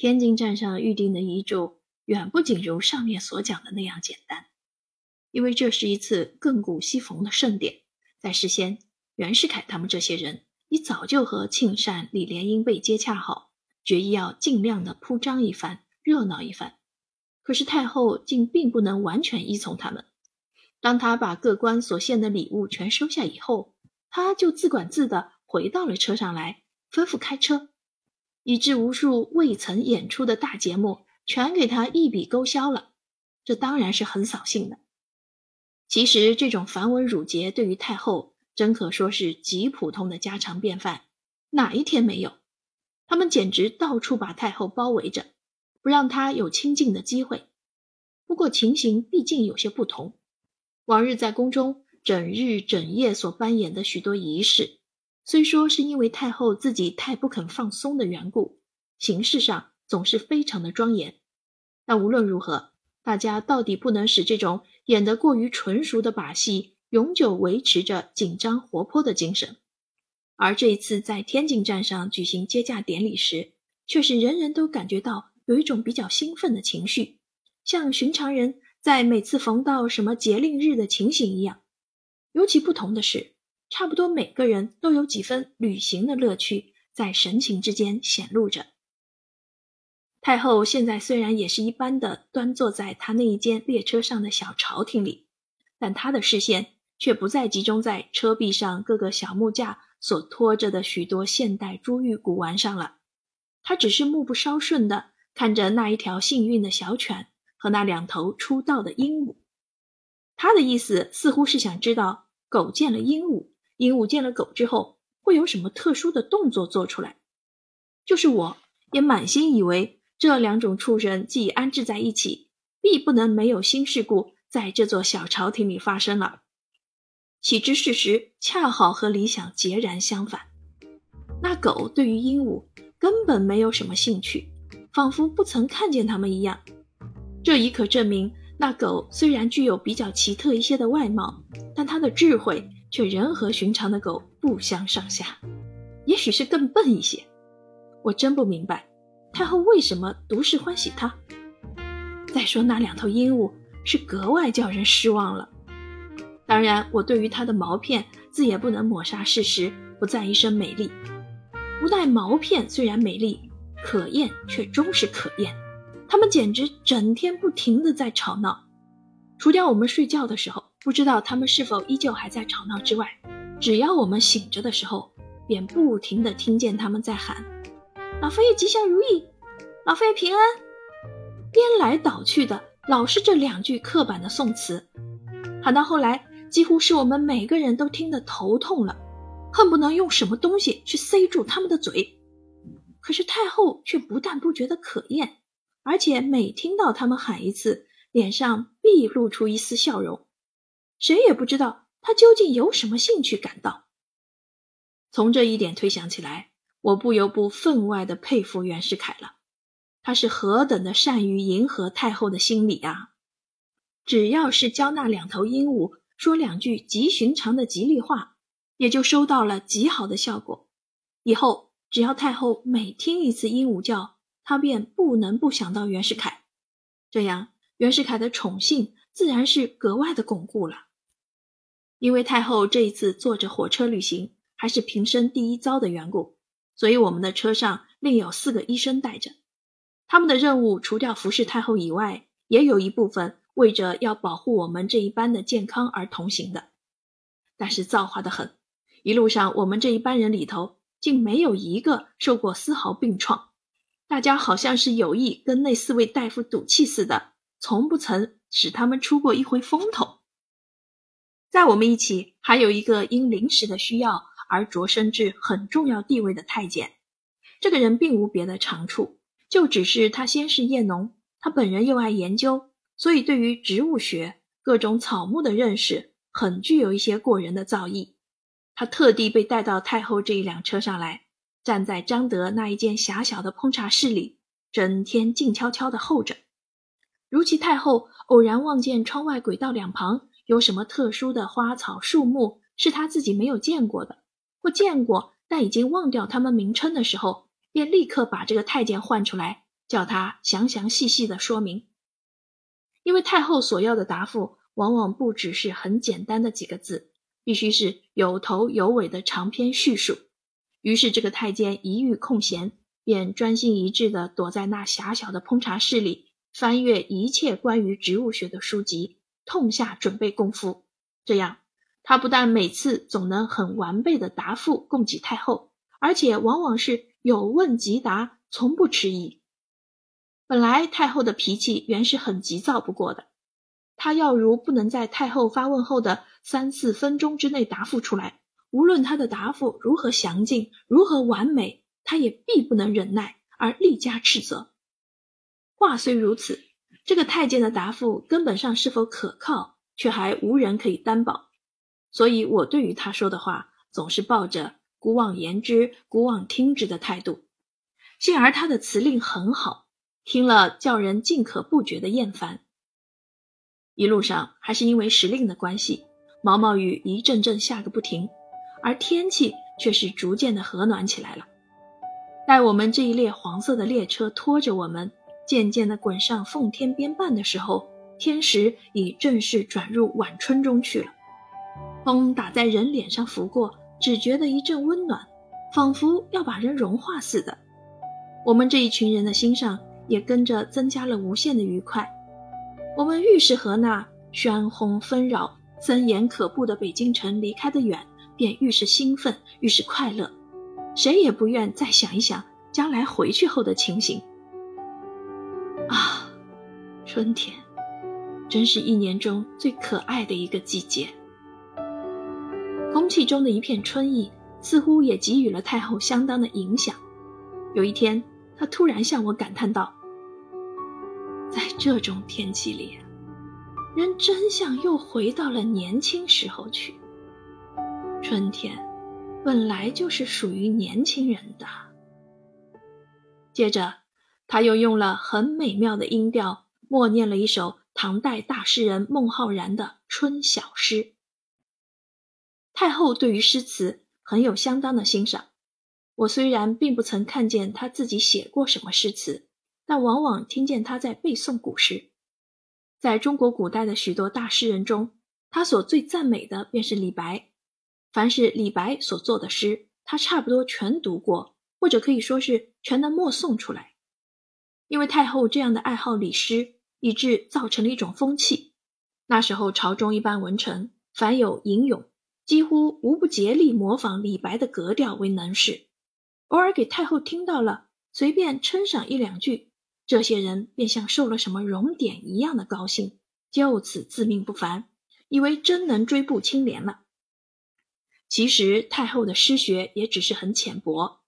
天津站上预定的遗嘱远不仅如上面所讲的那样简单，因为这是一次亘古西逢的盛典。在事先，袁世凯他们这些人已早就和庆善、李莲英被接洽好，决意要尽量的铺张一番，热闹一番。可是太后竟并不能完全依从他们。当他把各官所献的礼物全收下以后，他就自管自的回到了车上来，吩咐开车。以致无数未曾演出的大节目全给他一笔勾销了，这当然是很扫兴的。其实这种繁文缛节对于太后真可说是极普通的家常便饭，哪一天没有？他们简直到处把太后包围着，不让她有亲近的机会。不过情形毕竟有些不同，往日在宫中整日整夜所扮演的许多仪式。虽说是因为太后自己太不肯放松的缘故，形式上总是非常的庄严，但无论如何，大家到底不能使这种演得过于纯熟的把戏永久维持着紧张活泼的精神。而这一次在天津站上举行接驾典礼时，却是人人都感觉到有一种比较兴奋的情绪，像寻常人在每次逢到什么节令日的情形一样。尤其不同的是。差不多每个人都有几分旅行的乐趣在神情之间显露着。太后现在虽然也是一般的端坐在她那一间列车上的小朝廷里，但她的视线却不再集中在车壁上各个小木架所托着的许多现代珠玉古玩上了。她只是目不稍顺的看着那一条幸运的小犬和那两头出道的鹦鹉。他的意思似乎是想知道狗见了鹦鹉。鹦鹉见了狗之后，会有什么特殊的动作做出来？就是我也满心以为这两种畜生既安置在一起，必不能没有新事故在这座小朝廷里发生了。岂知事实恰好和理想截然相反。那狗对于鹦鹉根本没有什么兴趣，仿佛不曾看见它们一样。这已可证明，那狗虽然具有比较奇特一些的外貌，但它的智慧。却仍和寻常的狗不相上下，也许是更笨一些。我真不明白太后为什么独是欢喜它。再说那两头鹦鹉是格外叫人失望了。当然，我对于它的毛片自也不能抹杀事实，不在一身美丽。无奈毛片虽然美丽可厌，却终是可厌。它们简直整天不停的在吵闹，除掉我们睡觉的时候。不知道他们是否依旧还在吵闹之外，只要我们醒着的时候，便不停地听见他们在喊：“老佛爷吉祥如意，老佛爷平安。”颠来倒去的，老是这两句刻板的宋词，喊到后来，几乎是我们每个人都听得头痛了，恨不能用什么东西去塞住他们的嘴。可是太后却不但不觉得可厌，而且每听到他们喊一次，脸上必露出一丝笑容。谁也不知道他究竟有什么兴趣感到。从这一点推想起来，我不由不分外的佩服袁世凯了。他是何等的善于迎合太后的心理啊！只要是教那两头鹦鹉说两句极寻常的吉利话，也就收到了极好的效果。以后只要太后每听一次鹦鹉叫，他便不能不想到袁世凯。这样，袁世凯的宠幸自然是格外的巩固了。因为太后这一次坐着火车旅行，还是平生第一遭的缘故，所以我们的车上另有四个医生带着。他们的任务除掉服侍太后以外，也有一部分为着要保护我们这一班的健康而同行的。但是造化的很，一路上我们这一班人里头，竟没有一个受过丝毫病创。大家好像是有意跟那四位大夫赌气似的，从不曾使他们出过一回风头。在我们一起，还有一个因临时的需要而擢升至很重要地位的太监。这个人并无别的长处，就只是他先是业农，他本人又爱研究，所以对于植物学、各种草木的认识，很具有一些过人的造诣。他特地被带到太后这一辆车上来，站在张德那一间狭小的烹茶室里，整天静悄悄地候着。如其太后偶然望见窗外轨道两旁。有什么特殊的花草树木是他自己没有见过的，或见过但已经忘掉他们名称的时候，便立刻把这个太监唤出来，叫他详详细细的说明。因为太后所要的答复，往往不只是很简单的几个字，必须是有头有尾的长篇叙述。于是，这个太监一遇空闲，便专心一致地躲在那狭小的烹茶室里，翻阅一切关于植物学的书籍，痛下准备功夫。这样，他不但每次总能很完备的答复供给太后，而且往往是有问即答，从不迟疑。本来太后的脾气原是很急躁不过的，他要如不能在太后发问后的三四分钟之内答复出来。无论他的答复如何详尽，如何完美，他也必不能忍耐，而力加斥责。话虽如此，这个太监的答复根本上是否可靠，却还无人可以担保。所以，我对于他说的话，总是抱着姑妄言之，姑妄听之的态度。幸而他的词令很好，听了叫人尽可不觉的厌烦。一路上，还是因为时令的关系，毛毛雨一阵阵下个不停。而天气却是逐渐的和暖起来了。待我们这一列黄色的列车拖着我们渐渐的滚上奉天边畔的时候，天时已正式转入晚春中去了。风打在人脸上拂过，只觉得一阵温暖，仿佛要把人融化似的。我们这一群人的心上也跟着增加了无限的愉快。我们愈是和那喧轰纷扰、森严可怖的北京城离开的远。便愈是兴奋，愈是快乐，谁也不愿再想一想将来回去后的情形。春天，真是一年中最可爱的一个季节。空气中的一片春意，似乎也给予了太后相当的影响。有一天，她突然向我感叹道：“在这种天气里，人真像又回到了年轻时候去。”春天本来就是属于年轻人的。接着，他又用了很美妙的音调，默念了一首唐代大诗人孟浩然的《春晓》诗。太后对于诗词很有相当的欣赏。我虽然并不曾看见他自己写过什么诗词，但往往听见他在背诵古诗。在中国古代的许多大诗人中，他所最赞美的便是李白。凡是李白所作的诗，他差不多全读过，或者可以说是全能默诵出来。因为太后这样的爱好李诗，以致造成了一种风气。那时候朝中一般文臣，凡有吟咏，几乎无不竭力模仿李白的格调为能事。偶尔给太后听到了，随便称赏一两句，这些人便像受了什么荣典一样的高兴，就此自命不凡，以为真能追步青莲了。其实太后的诗学也只是很浅薄，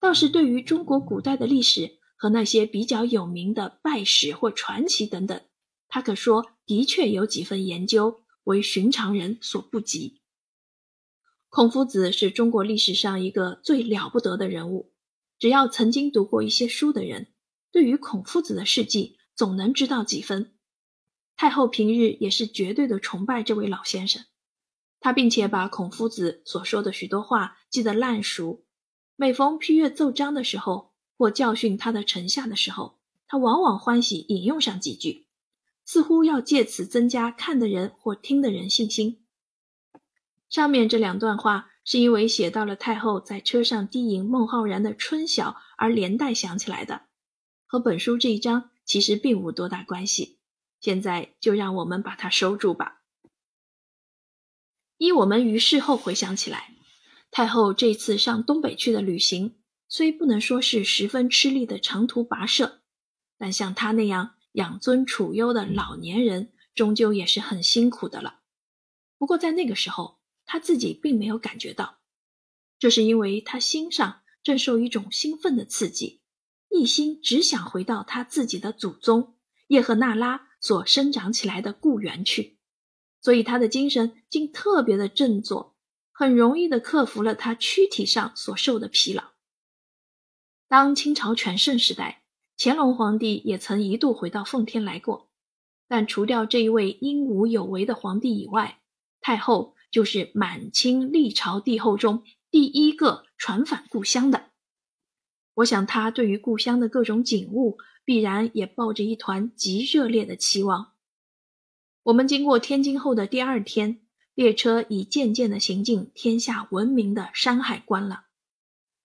倒是对于中国古代的历史和那些比较有名的拜史或传奇等等，他可说的确有几分研究，为寻常人所不及。孔夫子是中国历史上一个最了不得的人物，只要曾经读过一些书的人，对于孔夫子的事迹总能知道几分。太后平日也是绝对的崇拜这位老先生。他并且把孔夫子所说的许多话记得烂熟，每逢批阅奏章的时候，或教训他的臣下的时候，他往往欢喜引用上几句，似乎要借此增加看的人或听的人信心。上面这两段话是因为写到了太后在车上低吟孟浩然的《春晓》而连带想起来的，和本书这一章其实并无多大关系。现在就让我们把它收住吧。依我们于事后回想起来，太后这次上东北去的旅行，虽不能说是十分吃力的长途跋涉，但像他那样养尊处优的老年人，终究也是很辛苦的了。不过在那个时候，他自己并没有感觉到，这是因为他心上正受一种兴奋的刺激，一心只想回到他自己的祖宗叶赫那拉所生长起来的故园去。所以他的精神竟特别的振作，很容易的克服了他躯体上所受的疲劳。当清朝全盛时代，乾隆皇帝也曾一度回到奉天来过，但除掉这一位英武有为的皇帝以外，太后就是满清历朝帝后中第一个传返故乡的。我想，他对于故乡的各种景物，必然也抱着一团极热烈的期望。我们经过天津后的第二天，列车已渐渐地行进天下闻名的山海关了。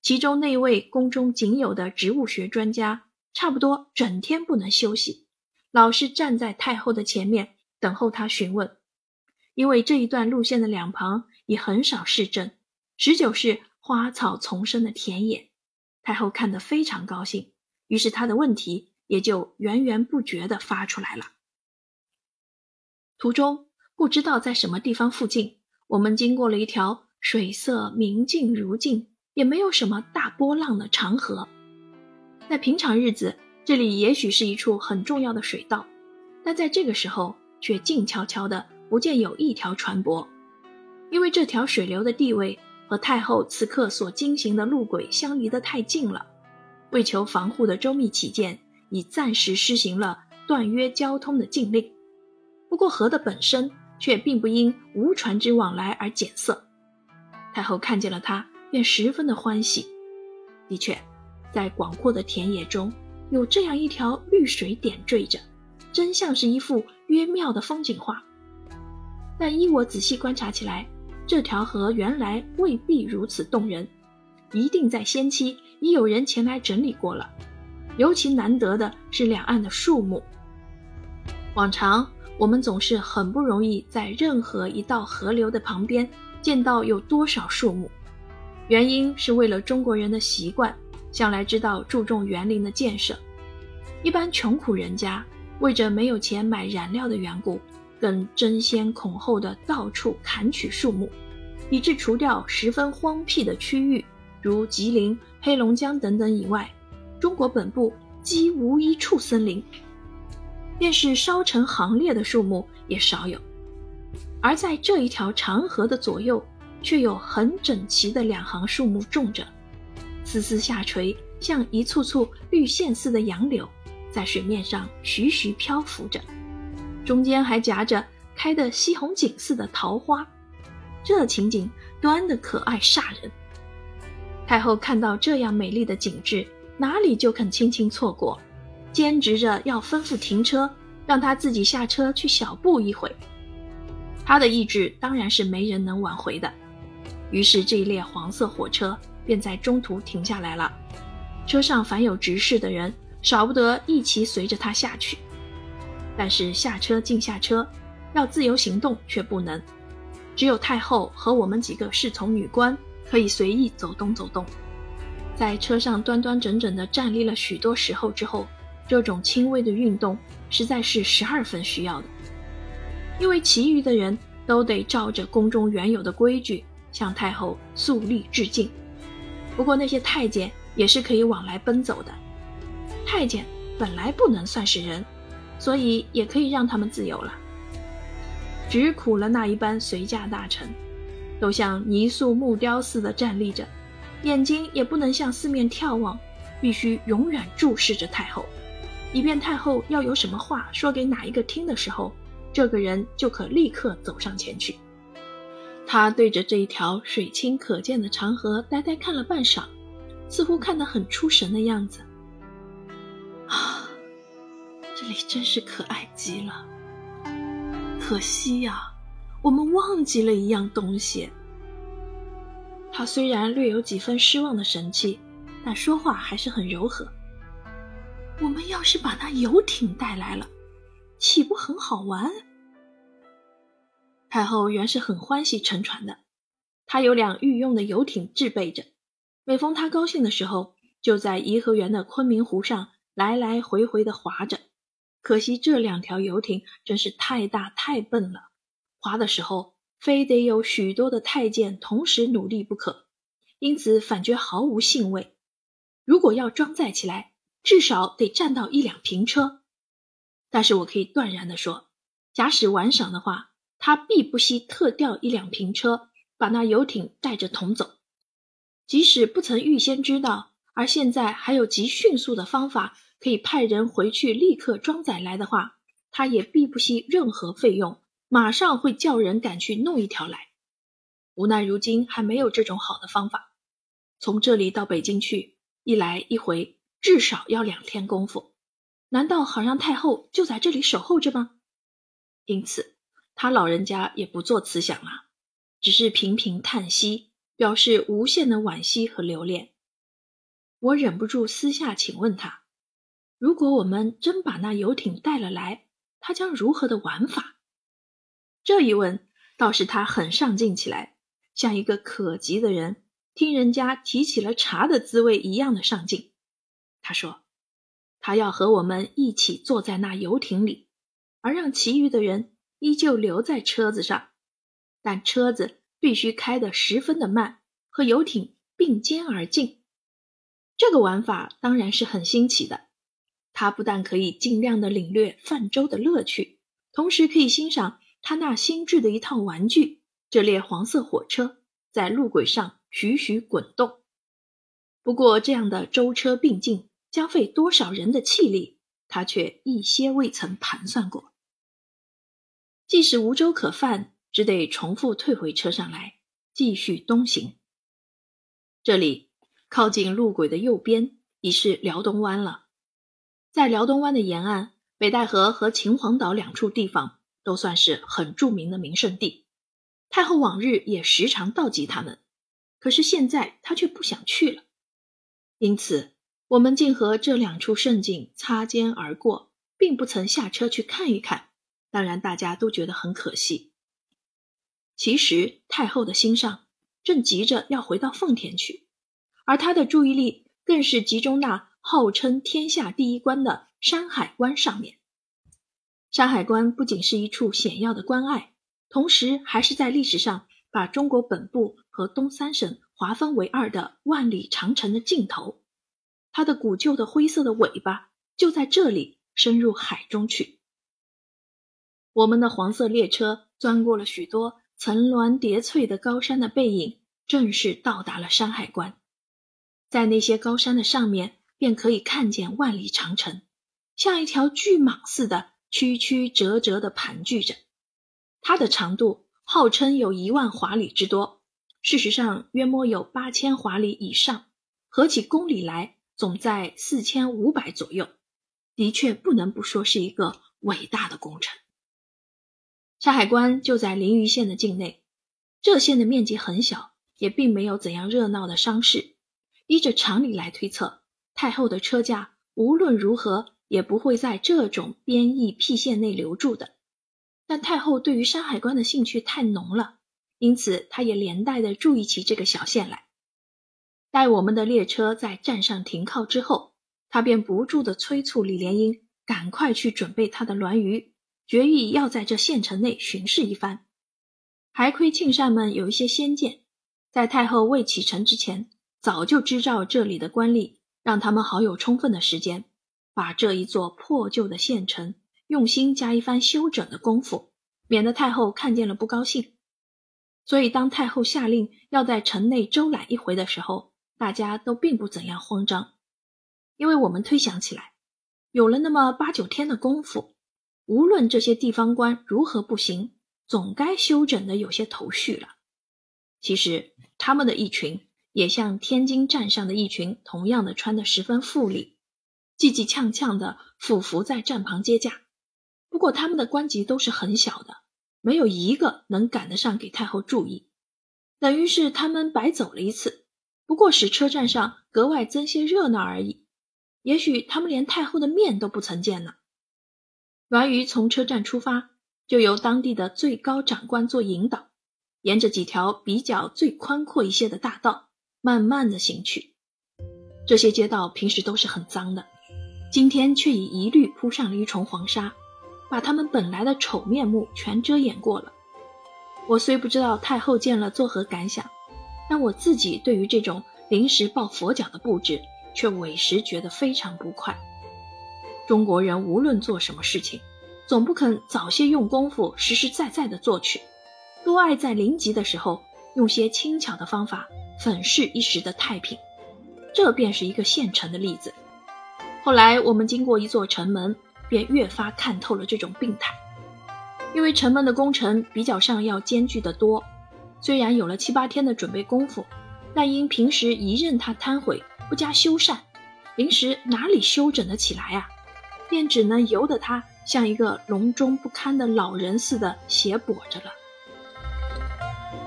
其中那位宫中仅有的植物学专家，差不多整天不能休息，老是站在太后的前面等候她询问。因为这一段路线的两旁已很少市镇，十九是花草丛生的田野。太后看得非常高兴，于是她的问题也就源源不绝地发出来了。途中不知道在什么地方附近，我们经过了一条水色明净如镜，也没有什么大波浪的长河。在平常日子，这里也许是一处很重要的水道，但在这个时候却静悄悄的。不见有一条船舶，因为这条水流的地位和太后此刻所经行的路轨相离得太近了。为求防护的周密起见，已暂时施行了断约交通的禁令。不过河的本身却并不因无船只往来而减色。太后看见了它，便十分的欢喜。的确，在广阔的田野中有这样一条绿水点缀着，真像是一幅约妙的风景画。但依我仔细观察起来，这条河原来未必如此动人，一定在先期已有人前来整理过了。尤其难得的是两岸的树木。往常我们总是很不容易在任何一道河流的旁边见到有多少树木，原因是为了中国人的习惯，向来知道注重园林的建设。一般穷苦人家为着没有钱买燃料的缘故。更争先恐后的到处砍取树木，以致除掉十分荒僻的区域，如吉林、黑龙江等等以外，中国本部几无一处森林，便是烧成行列的树木也少有。而在这一条长河的左右，却有很整齐的两行树木种着，丝丝下垂，像一簇簇绿线似的杨柳，在水面上徐徐漂浮着。中间还夹着开的西红锦似的桃花，这情景端的可爱煞人。太后看到这样美丽的景致，哪里就肯轻轻错过，坚持着要吩咐停车，让他自己下车去小步一回。他的意志当然是没人能挽回的。于是这一列黄色火车便在中途停下来了，车上凡有执事的人，少不得一齐随着他下去。但是下车进下车，要自由行动却不能，只有太后和我们几个侍从女官可以随意走动走动。在车上端端整整地站立了许多时候之后，这种轻微的运动实在是十二分需要的，因为其余的人都得照着宫中原有的规矩向太后肃立致敬。不过那些太监也是可以往来奔走的，太监本来不能算是人。所以也可以让他们自由了。只苦了那一班随驾大臣，都像泥塑木雕似的站立着，眼睛也不能向四面眺望，必须永远注视着太后，以便太后要有什么话说给哪一个听的时候，这个人就可立刻走上前去。他对着这一条水清可见的长河呆呆看了半晌，似乎看得很出神的样子。啊！这里真是可爱极了，可惜呀，我们忘记了一样东西。他虽然略有几分失望的神气，但说话还是很柔和。我们要是把那游艇带来了，岂不很好玩？太后原是很欢喜乘船的，她有辆御用的游艇置备着，每逢她高兴的时候，就在颐和园的昆明湖上来来回回的划着。可惜这两条游艇真是太大太笨了，划的时候非得有许多的太监同时努力不可，因此反觉毫无兴味。如果要装载起来，至少得占到一辆平车。但是我可以断然的说，假使玩赏的话，他必不惜特调一辆平车，把那游艇带着同走。即使不曾预先知道，而现在还有极迅速的方法。可以派人回去立刻装载来的话，他也必不惜任何费用，马上会叫人赶去弄一条来。无奈如今还没有这种好的方法。从这里到北京去，一来一回至少要两天功夫。难道好让太后就在这里守候着吗？因此，他老人家也不做慈祥了，只是频频叹息，表示无限的惋惜和留恋。我忍不住私下请问他：如果我们真把那游艇带了来，他将如何的玩法？这一问倒是他很上进起来，像一个可急的人听人家提起了茶的滋味一样的上进。他说：“他要和我们一起坐在那游艇里。”而让其余的人依旧留在车子上，但车子必须开得十分的慢，和游艇并肩而进。这个玩法当然是很新奇的。它不但可以尽量的领略泛舟的乐趣，同时可以欣赏他那新制的一套玩具——这列黄色火车在路轨上徐徐滚动。不过，这样的舟车并进将费多少人的气力，他却一些未曾盘算过。即使无粥可饭，只得重复退回车上来，继续东行。这里靠近路轨的右边已是辽东湾了。在辽东湾的沿岸，北戴河和秦皇岛两处地方都算是很著名的名胜地。太后往日也时常到及他们，可是现在她却不想去了。因此，我们竟和这两处胜景擦肩而过，并不曾下车去看一看。当然，大家都觉得很可惜。其实太后的心上正急着要回到奉天去，而她的注意力更是集中那号称天下第一关的山海关上面。山海关不仅是一处险要的关隘，同时还是在历史上把中国本部和东三省划分为二的万里长城的尽头。它的古旧的灰色的尾巴就在这里深入海中去。我们的黄色列车钻过了许多层峦叠翠的高山的背影，正式到达了山海关。在那些高山的上面，便可以看见万里长城，像一条巨蟒似的曲曲折折的盘踞着。它的长度号称有一万华里之多，事实上约摸有八千华里以上，合起公里来总在四千五百左右。的确不能不说是一个伟大的工程。山海关就在临榆县的境内，这县的面积很小，也并没有怎样热闹的商市。依着常理来推测，太后的车驾无论如何也不会在这种边邑僻县内留住的。但太后对于山海关的兴趣太浓了，因此她也连带的注意起这个小县来。待我们的列车在站上停靠之后，她便不住的催促李莲英赶快去准备她的銮舆。决意要在这县城内巡视一番，还亏庆善们有一些先见，在太后未启程之前，早就知道这里的官吏，让他们好有充分的时间，把这一座破旧的县城用心加一番修整的功夫，免得太后看见了不高兴。所以，当太后下令要在城内周览一回的时候，大家都并不怎样慌张，因为我们推想起来，有了那么八九天的功夫。无论这些地方官如何不行，总该休整的有些头绪了。其实他们的一群也像天津站上的一群，同样的穿得十分富丽，叽叽呛呛的俯伏在站旁接驾。不过他们的官级都是很小的，没有一个能赶得上给太后注意，等于是他们白走了一次，不过使车站上格外增些热闹而已。也许他们连太后的面都不曾见呢。栾鱼从车站出发，就由当地的最高长官做引导，沿着几条比较最宽阔一些的大道，慢慢的行去。这些街道平时都是很脏的，今天却已一律铺上了一重黄沙，把他们本来的丑面目全遮掩过了。我虽不知道太后见了作何感想，但我自己对于这种临时抱佛脚的布置，却委实觉得非常不快。中国人无论做什么事情，总不肯早些用功夫实实在在的做去，多爱在临急的时候用些轻巧的方法粉饰一时的太平。这便是一个现成的例子。后来我们经过一座城门，便越发看透了这种病态。因为城门的工程比较上要艰巨得多，虽然有了七八天的准备功夫，但因平时一任它瘫毁，不加修缮，临时哪里修整得起来啊？便只能由得他像一个笼中不堪的老人似的斜跛着了。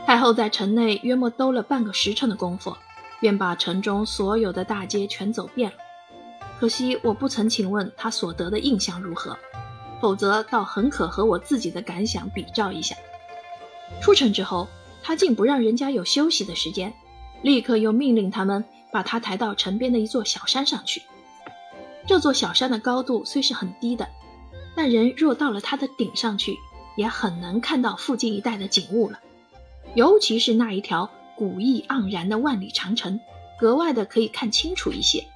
太后在城内约莫兜了半个时辰的功夫，便把城中所有的大街全走遍了。可惜我不曾请问他所得的印象如何，否则倒很可和我自己的感想比照一下。出城之后，他竟不让人家有休息的时间，立刻又命令他们把他抬到城边的一座小山上去。这座小山的高度虽是很低的，但人若到了它的顶上去，也很能看到附近一带的景物了。尤其是那一条古意盎然的万里长城，格外的可以看清楚一些。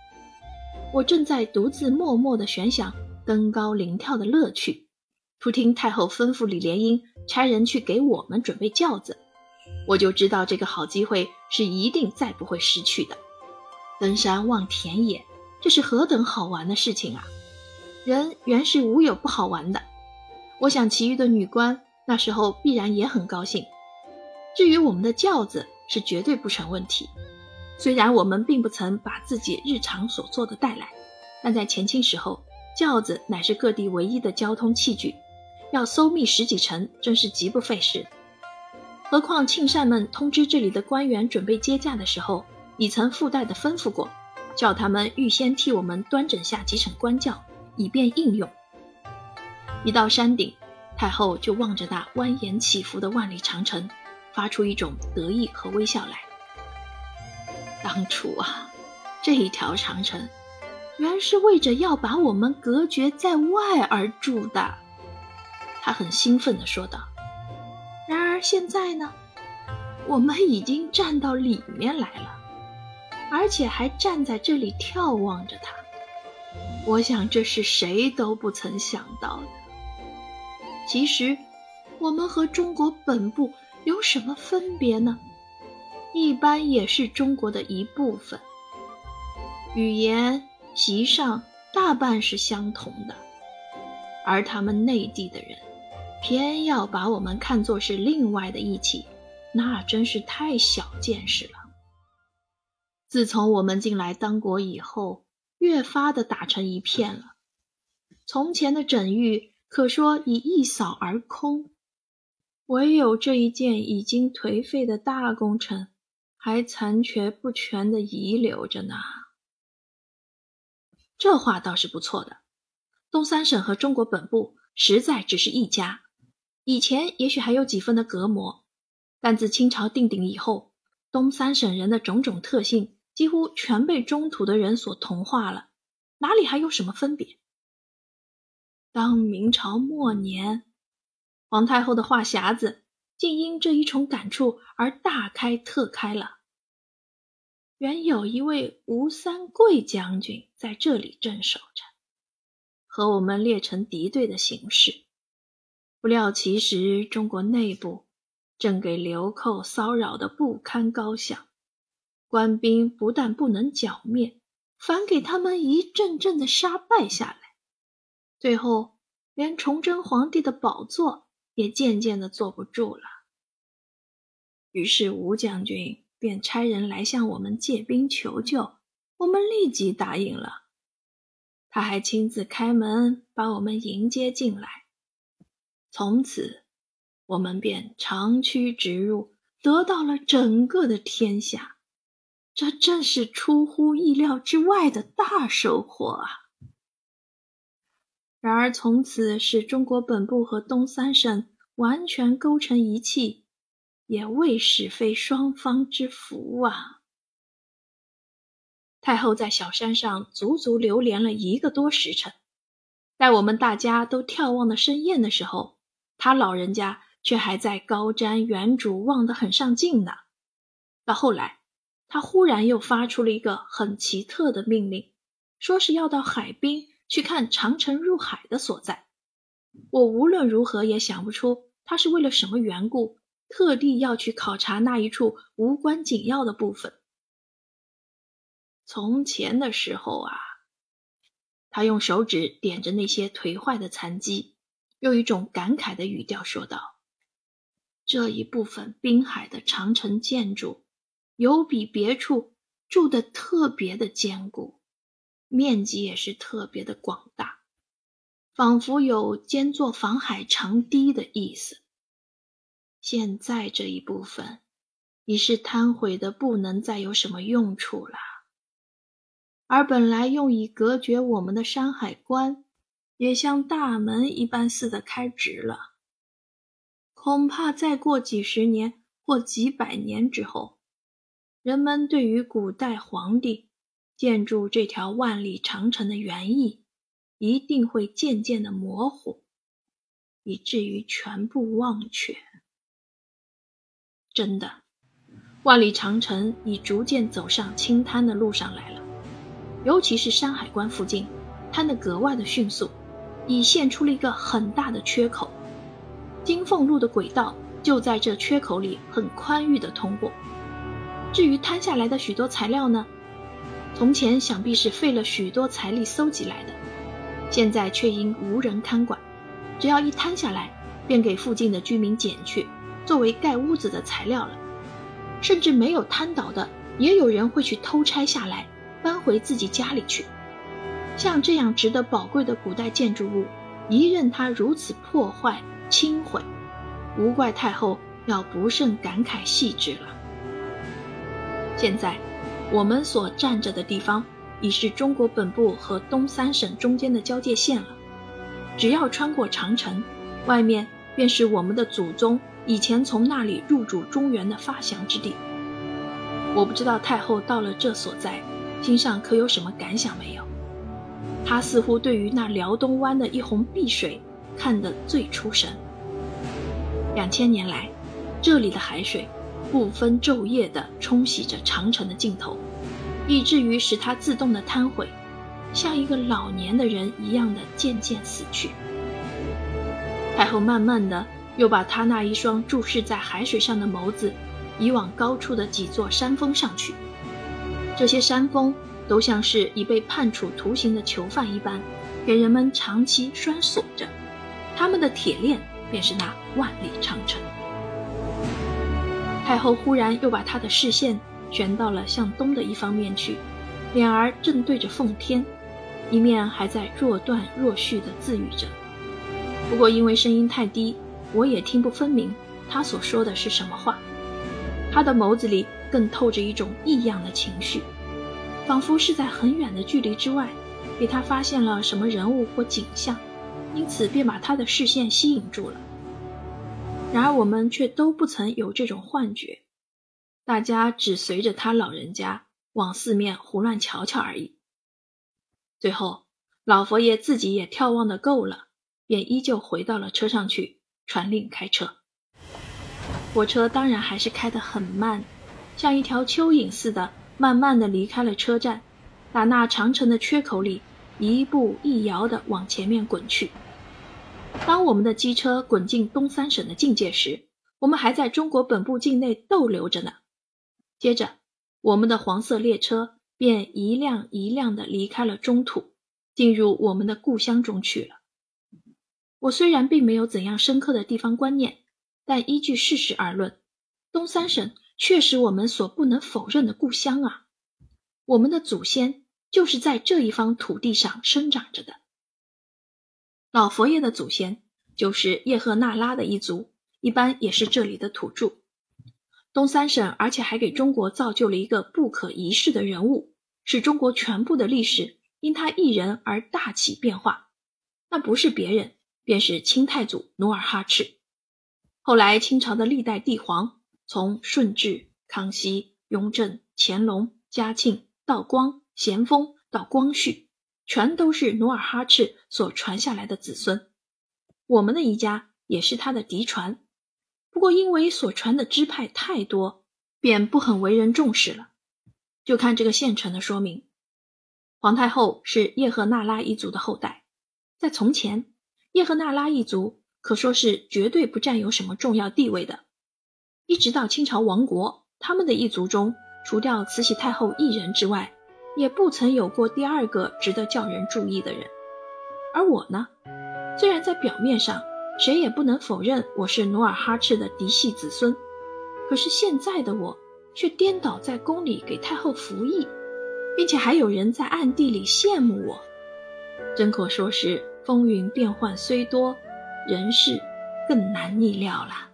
我正在独自默默的悬想登高临眺的乐趣，突听太后吩咐李莲英差人去给我们准备轿子，我就知道这个好机会是一定再不会失去的。登山望田野，这是何等好玩的事情啊！人原是无有不好玩的，我想其余的女官那时候必然也很高兴。至于我们的轿子，是绝对不成问题。虽然我们并不曾把自己日常所做的带来，但在前清时候，轿子乃是各地唯一的交通器具，要搜密十几程，真是极不费事。何况庆善们通知这里的官员准备接驾的时候，已曾附带的吩咐过，叫他们预先替我们端整下几乘官轿，以便应用。一到山顶，太后就望着那蜿蜒起伏的万里长城。发出一种得意和微笑来。当初啊，这一条长城原是为着要把我们隔绝在外而筑的。他很兴奋地说道。然而现在呢，我们已经站到里面来了，而且还站在这里眺望着他。我想这是谁都不曾想到的。其实，我们和中国本部。有什么分别呢？一般也是中国的一部分，语言、习上大半是相同的，而他们内地的人偏要把我们看作是另外的一起，那真是太小见识了。自从我们进来当国以后，越发的打成一片了，从前的整域可说已一扫而空。唯有这一件已经颓废的大工程，还残缺不全的遗留着呢。这话倒是不错的。东三省和中国本部实在只是一家，以前也许还有几分的隔膜，但自清朝定鼎以后，东三省人的种种特性几乎全被中土的人所同化了，哪里还有什么分别？当明朝末年。皇太后的话匣子竟因这一重感触而大开特开了。原有一位吴三桂将军在这里镇守着，和我们列成敌对的形势。不料其实中国内部正给流寇骚扰的不堪高响，官兵不但不能剿灭，反给他们一阵阵的杀败下来，最后连崇祯皇帝的宝座。也渐渐的坐不住了，于是吴将军便差人来向我们借兵求救，我们立即答应了。他还亲自开门把我们迎接进来，从此我们便长驱直入，得到了整个的天下，这正是出乎意料之外的大收获啊！然而，从此使中国本部和东三省完全勾成一气，也未使非双方之福啊！太后在小山上足足流连了一个多时辰，待我们大家都眺望的生厌的时候，他老人家却还在高瞻远瞩，望得很上劲呢。到后来，他忽然又发出了一个很奇特的命令，说是要到海滨。去看长城入海的所在，我无论如何也想不出他是为了什么缘故，特地要去考察那一处无关紧要的部分。从前的时候啊，他用手指点着那些颓坏的残基，用一种感慨的语调说道：“这一部分滨海的长城建筑，有比别处筑的特别的坚固。”面积也是特别的广大，仿佛有兼作防海长堤的意思。现在这一部分已是瘫毁的，不能再有什么用处了。而本来用以隔绝我们的山海关，也像大门一般似的开直了。恐怕再过几十年或几百年之后，人们对于古代皇帝建筑这条万里长城的原意，一定会渐渐的模糊，以至于全部忘却。真的，万里长城已逐渐走上清滩的路上来了。尤其是山海关附近，坍得格外的迅速，已现出了一个很大的缺口。金凤路的轨道就在这缺口里很宽裕的通过。至于摊下来的许多材料呢，从前想必是费了许多财力搜集来的，现在却因无人看管，只要一摊下来，便给附近的居民捡去，作为盖屋子的材料了。甚至没有摊倒的，也有人会去偷拆下来。搬回自己家里去。像这样值得宝贵的古代建筑物，一任它如此破坏轻毁，无怪太后要不胜感慨细致了。现在，我们所站着的地方已是中国本部和东三省中间的交界线了。只要穿过长城，外面便是我们的祖宗以前从那里入主中原的发祥之地。我不知道太后到了这所在。心上可有什么感想没有？他似乎对于那辽东湾的一泓碧水看得最出神。两千年来，这里的海水不分昼夜地冲洗着长城的尽头，以至于使它自动的瘫毁，像一个老年的人一样的渐渐死去。太后慢慢的又把他那一双注视在海水上的眸子移往高处的几座山峰上去。这些山峰都像是已被判处徒刑的囚犯一般，给人们长期拴锁着。他们的铁链便是那万里长城。太后忽然又把她的视线旋到了向东的一方面去，脸儿正对着奉天，一面还在若断若续地自语着。不过因为声音太低，我也听不分明她所说的是什么话。她的眸子里。更透着一种异样的情绪，仿佛是在很远的距离之外，被他发现了什么人物或景象，因此便把他的视线吸引住了。然而我们却都不曾有这种幻觉，大家只随着他老人家往四面胡乱瞧瞧而已。最后，老佛爷自己也眺望的够了，便依旧回到了车上去，传令开车。火车当然还是开得很慢。像一条蚯蚓似的，慢慢的离开了车站，打那长城的缺口里，一步一摇的往前面滚去。当我们的机车滚进东三省的境界时，我们还在中国本部境内逗留着呢。接着，我们的黄色列车便一辆一辆的离开了中土，进入我们的故乡中去了。我虽然并没有怎样深刻的地方观念，但依据事实而论，东三省。确实，我们所不能否认的故乡啊！我们的祖先就是在这一方土地上生长着的。老佛爷的祖先就是叶赫那拉的一族，一般也是这里的土著。东三省，而且还给中国造就了一个不可一世的人物，使中国全部的历史因他一人而大起变化。那不是别人，便是清太祖努尔哈赤。后来清朝的历代帝皇。从顺治、康熙、雍正、乾隆、嘉庆、道光、咸丰到光绪，全都是努尔哈赤所传下来的子孙。我们的一家也是他的嫡传，不过因为所传的支派太多，便不很为人重视了。就看这个现成的说明：皇太后是叶赫那拉一族的后代，在从前，叶赫那拉一族可说是绝对不占有什么重要地位的。一直到清朝亡国，他们的一族中，除掉慈禧太后一人之外，也不曾有过第二个值得叫人注意的人。而我呢，虽然在表面上谁也不能否认我是努尔哈赤的嫡系子孙，可是现在的我却颠倒在宫里给太后服役，并且还有人在暗地里羡慕我。真可说是风云变幻虽多，人事更难逆料了。